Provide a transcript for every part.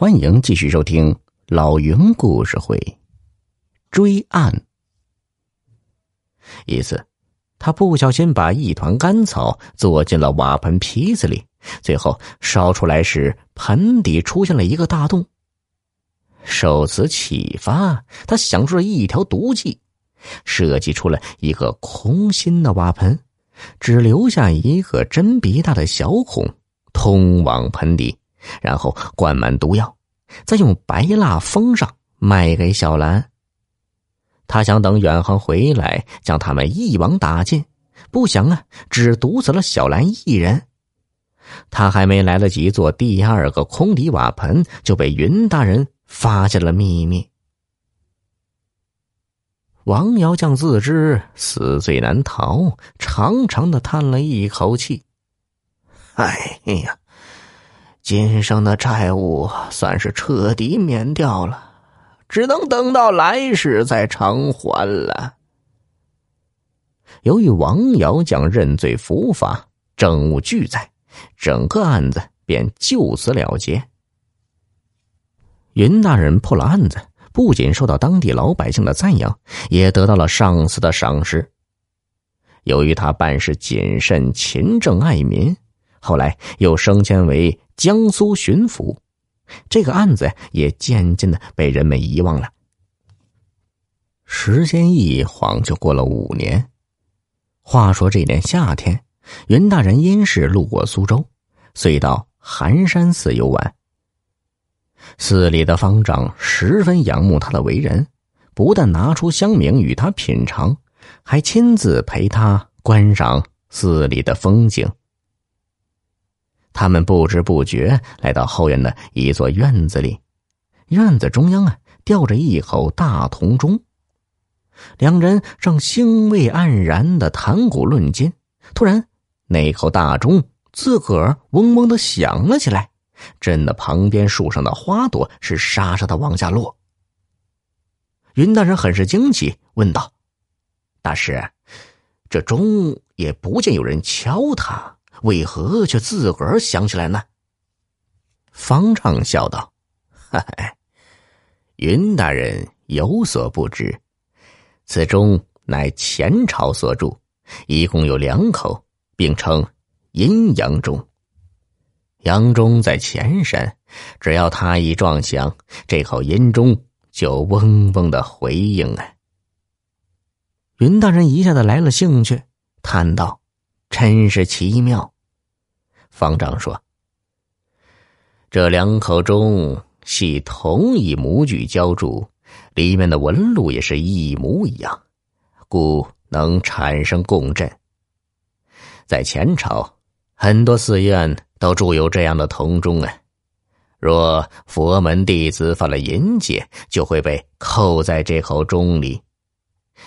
欢迎继续收听老云故事会。追案。一次，他不小心把一团干草做进了瓦盆坯子里，最后烧出来时，盆底出现了一个大洞。受此启发，他想出了一条毒计，设计出了一个空心的瓦盆，只留下一个针鼻大的小孔，通往盆底。然后灌满毒药，再用白蜡封上，卖给小兰。他想等远航回来，将他们一网打尽。不想啊，只毒死了小兰一人。他还没来得及做第二个空底瓦盆，就被云大人发现了秘密。王瑶将自知死罪难逃，长长的叹了一口气：“哎呀！”今生的债务算是彻底免掉了，只能等到来世再偿还了。由于王瑶将认罪伏法，证物俱在，整个案子便就此了结。云大人破了案子，不仅受到当地老百姓的赞扬，也得到了上司的赏识。由于他办事谨慎、勤政爱民，后来又升迁为。江苏巡抚，这个案子也渐渐的被人们遗忘了。时间一晃就过了五年。话说这年夏天，云大人因事路过苏州，遂到寒山寺游玩。寺里的方丈十分仰慕他的为人，不但拿出香茗与他品尝，还亲自陪他观赏寺里的风景。他们不知不觉来到后院的一座院子里，院子中央啊吊着一口大铜钟。两人正兴味盎然的谈古论今，突然那口大钟自个儿嗡嗡的响了起来，震得旁边树上的花朵是沙沙的往下落。云大人很是惊奇，问道：“大师，这钟也不见有人敲它。”为何却自个儿想起来呢？方丈笑道：“嗨，云大人有所不知，此钟乃前朝所铸，一共有两口，并称阴阳钟。阳钟在前山，只要他一撞响，这口阴钟就嗡嗡的回应啊。”云大人一下子来了兴趣，叹道。真是奇妙。方丈说：“这两口钟系同一模具浇铸，里面的纹路也是一模一样，故能产生共振。在前朝，很多寺院都铸有这样的铜钟啊。若佛门弟子犯了淫戒，就会被扣在这口钟里，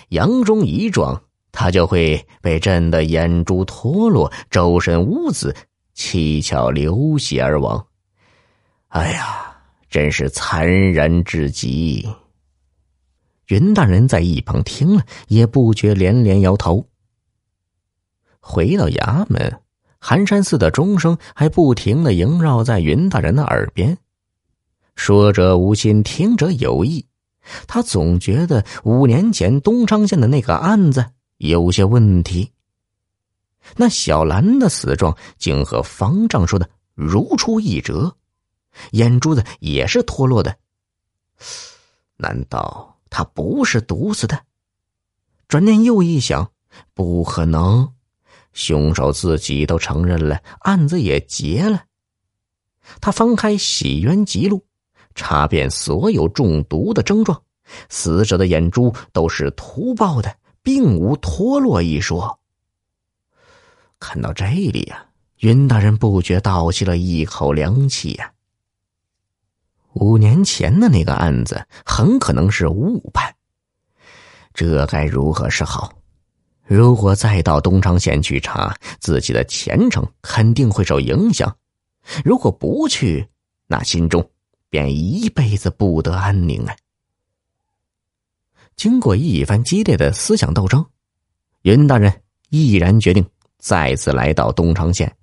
阳钟一撞。”他就会被震得眼珠脱落，周身污渍，七窍流血而亡。哎呀，真是残忍至极！云大人在一旁听了，也不觉连连摇头。回到衙门，寒山寺的钟声还不停的萦绕在云大人的耳边，说者无心，听者有意。他总觉得五年前东昌县的那个案子。有些问题。那小兰的死状竟和方丈说的如出一辙，眼珠子也是脱落的。难道他不是毒死的？转念又一想，不可能，凶手自己都承认了，案子也结了。他翻开《洗冤集录》，查遍所有中毒的症状，死者的眼珠都是突爆的。并无脱落一说。看到这里呀，云大人不觉倒吸了一口凉气呀。五年前的那个案子很可能是误判，这该如何是好？如果再到东昌县去查，自己的前程肯定会受影响；如果不去，那心中便一辈子不得安宁啊。经过一番激烈的思想斗争，云大人毅然决定再次来到东昌县。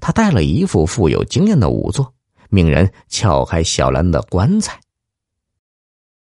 他带了一副富有经验的仵作，命人撬开小兰的棺材。